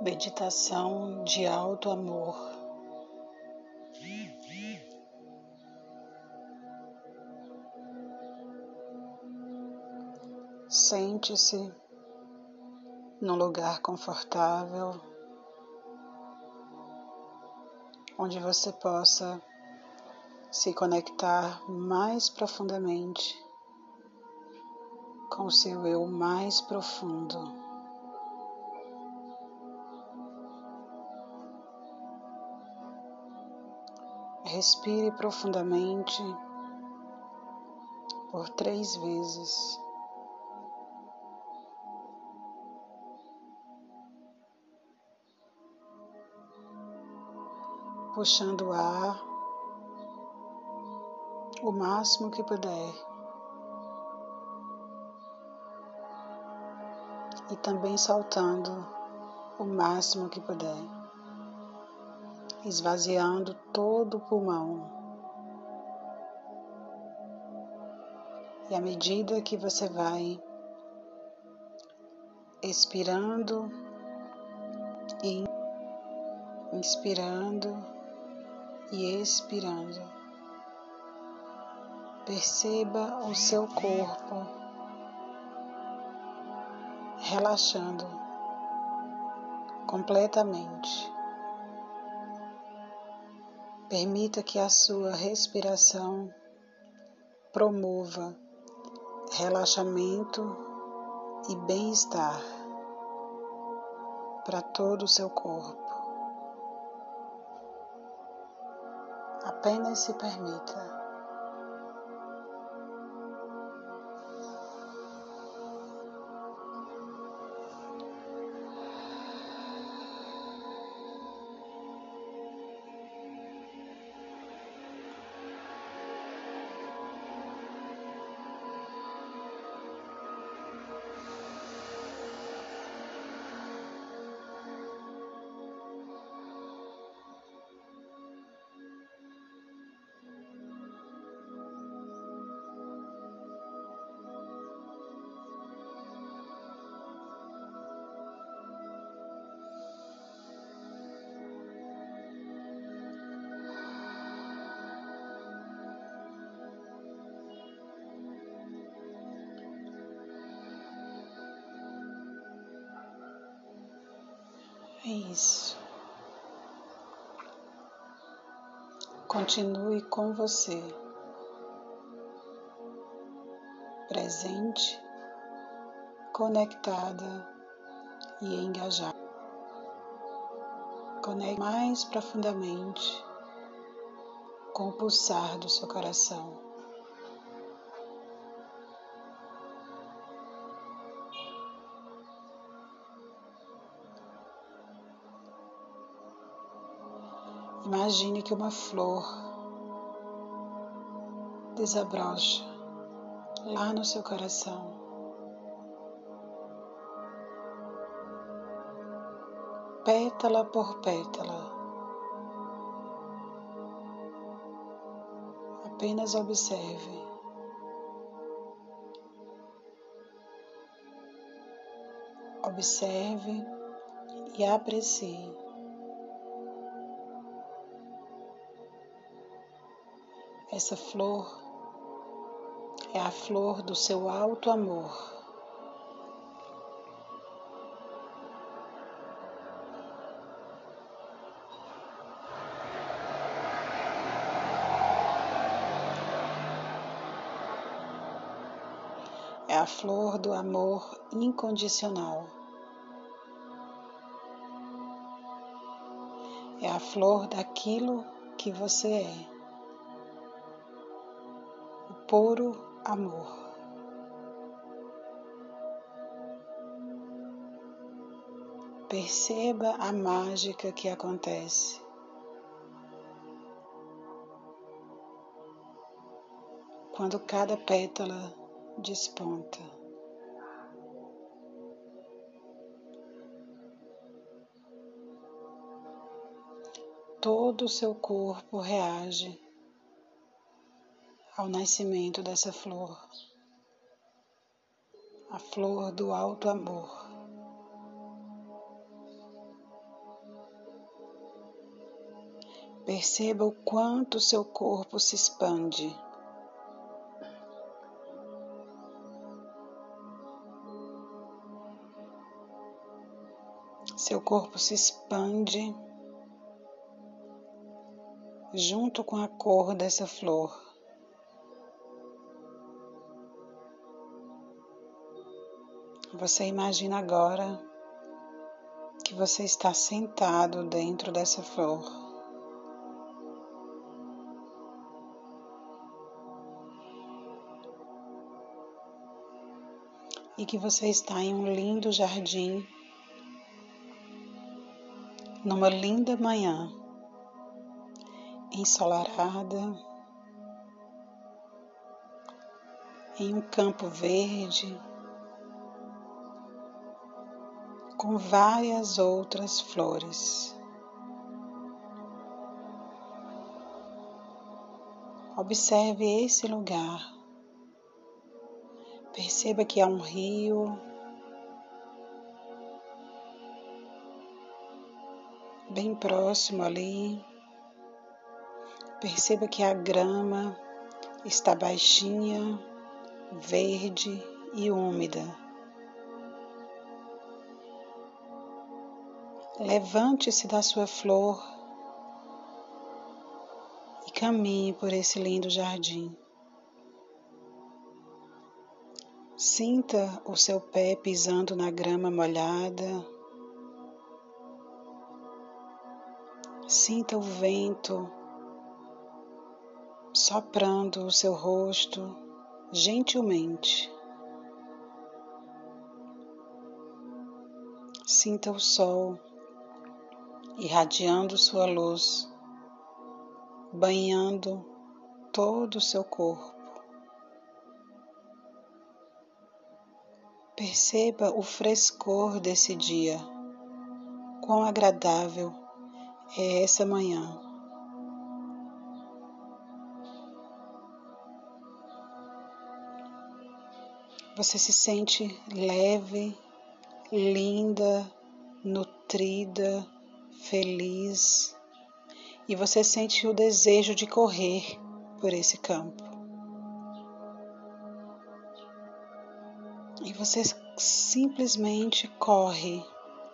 Meditação de alto amor. Sente-se num lugar confortável onde você possa se conectar mais profundamente com o seu eu mais profundo. Respire profundamente por três vezes. Puxando o ar o máximo que puder. E também soltando o máximo que puder esvaziando todo o pulmão. E à medida que você vai expirando e inspirando e expirando, perceba o seu corpo relaxando completamente. Permita que a sua respiração promova relaxamento e bem-estar para todo o seu corpo. Apenas se permita. É isso. Continue com você, presente, conectada e engajada. Conecte mais profundamente com o pulsar do seu coração. Imagine que uma flor desabrocha lá no seu coração. Pétala por pétala. Apenas observe. Observe e aprecie. Essa flor é a flor do seu alto amor. É a flor do amor incondicional. É a flor daquilo que você é puro amor. Perceba a mágica que acontece. Quando cada pétala desponta. Todo o seu corpo reage ao nascimento dessa flor, a flor do alto amor. Perceba o quanto seu corpo se expande. Seu corpo se expande junto com a cor dessa flor. Você imagina agora que você está sentado dentro dessa flor. E que você está em um lindo jardim, numa linda manhã, ensolarada, em um campo verde com várias outras flores. Observe esse lugar. Perceba que há um rio bem próximo ali. Perceba que a grama está baixinha, verde e úmida. Levante-se da sua flor e caminhe por esse lindo jardim. Sinta o seu pé pisando na grama molhada. Sinta o vento soprando o seu rosto gentilmente. Sinta o sol irradiando sua luz, banhando todo o seu corpo. Perceba o frescor desse dia, quão agradável é essa manhã. Você se sente leve, linda, nutrida, feliz e você sente o desejo de correr por esse campo. E você simplesmente corre,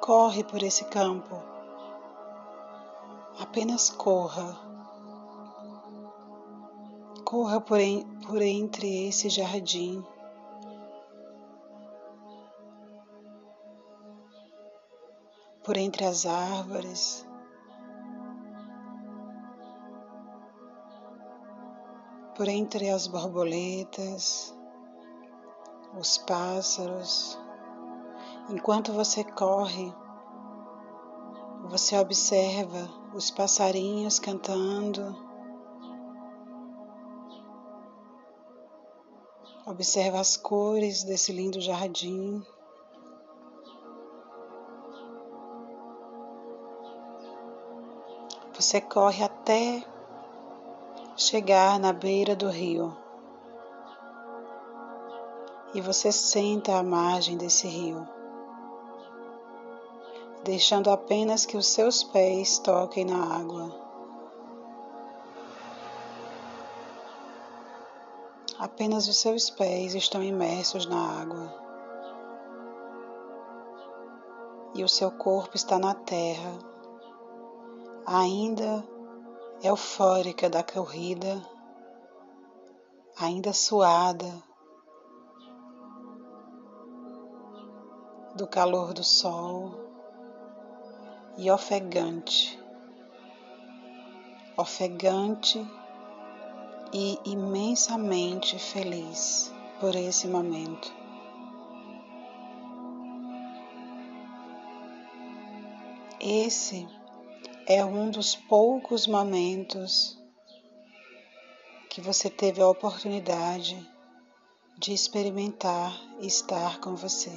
corre por esse campo. Apenas corra. Corra por, en, por entre esse jardim. Por entre as árvores. Por entre as borboletas, os pássaros. Enquanto você corre, você observa os passarinhos cantando, observa as cores desse lindo jardim. Você corre até chegar na beira do rio. E você senta à margem desse rio, deixando apenas que os seus pés toquem na água. Apenas os seus pés estão imersos na água. E o seu corpo está na terra ainda eufórica da corrida, ainda suada do calor do sol e ofegante, ofegante e imensamente feliz por esse momento. Esse é um dos poucos momentos que você teve a oportunidade de experimentar estar com você.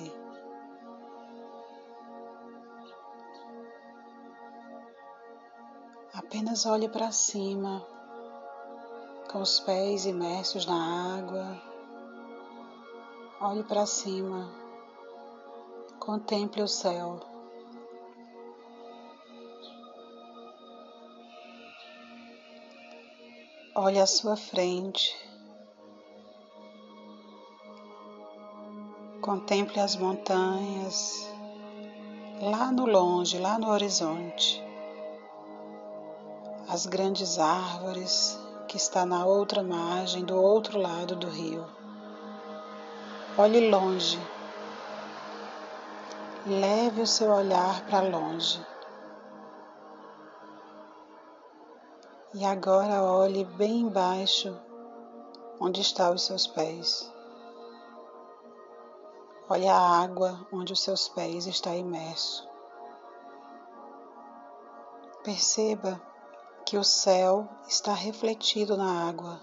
Apenas olhe para cima, com os pés imersos na água. Olhe para cima, contemple o céu. Olhe à sua frente. Contemple as montanhas lá no longe, lá no horizonte. As grandes árvores que está na outra margem, do outro lado do rio. Olhe longe. Leve o seu olhar para longe. E agora olhe bem embaixo, onde estão os seus pés. Olhe a água onde os seus pés estão imersos. Perceba que o céu está refletido na água.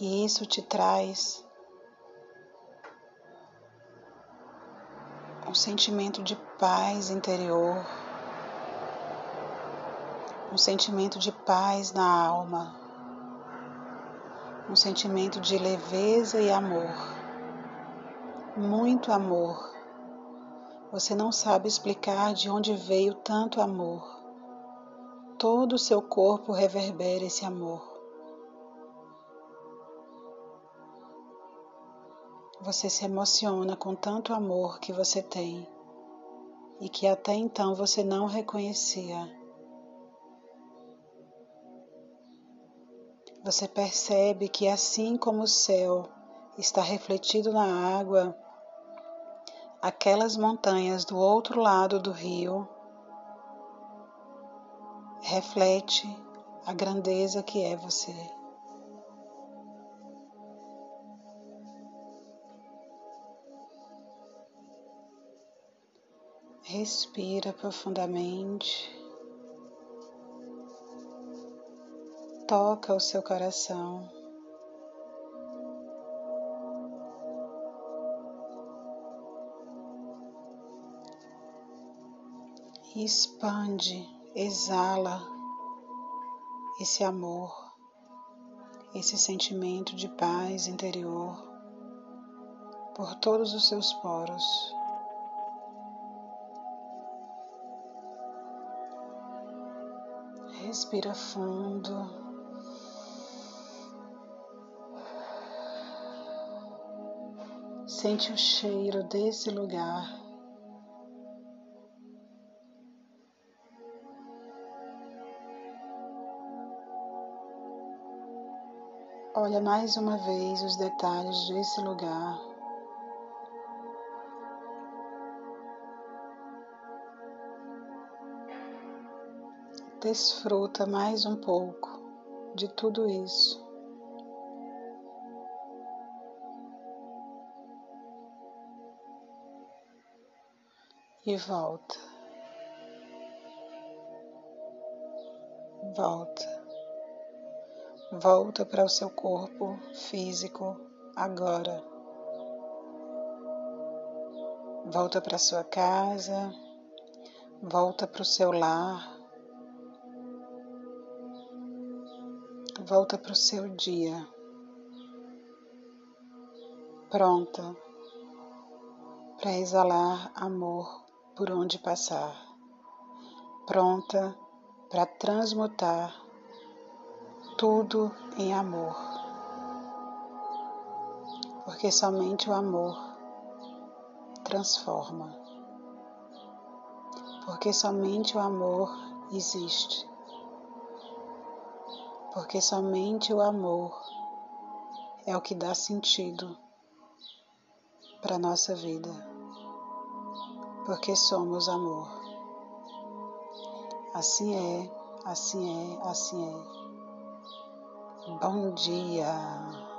E isso te traz um sentimento de paz interior, um sentimento de paz na alma, um sentimento de leveza e amor, muito amor. Você não sabe explicar de onde veio tanto amor. Todo o seu corpo reverbera esse amor. Você se emociona com tanto amor que você tem e que até então você não reconhecia. Você percebe que assim como o céu está refletido na água, aquelas montanhas do outro lado do rio reflete a grandeza que é você. Respira profundamente. Toca o seu coração. Expande, exala esse amor, esse sentimento de paz interior por todos os seus poros. Respira fundo. Sente o cheiro desse lugar. Olha mais uma vez os detalhes desse lugar. Desfruta mais um pouco de tudo isso. E volta. Volta. Volta para o seu corpo físico agora. Volta para sua casa, volta para o seu lar. volta para o seu dia, pronta para exalar amor por onde passar, pronta para transmutar tudo em amor, porque somente o amor transforma, porque somente o amor existe. Porque somente o amor é o que dá sentido para nossa vida, porque somos amor. Assim é, assim é, assim é. Bom dia.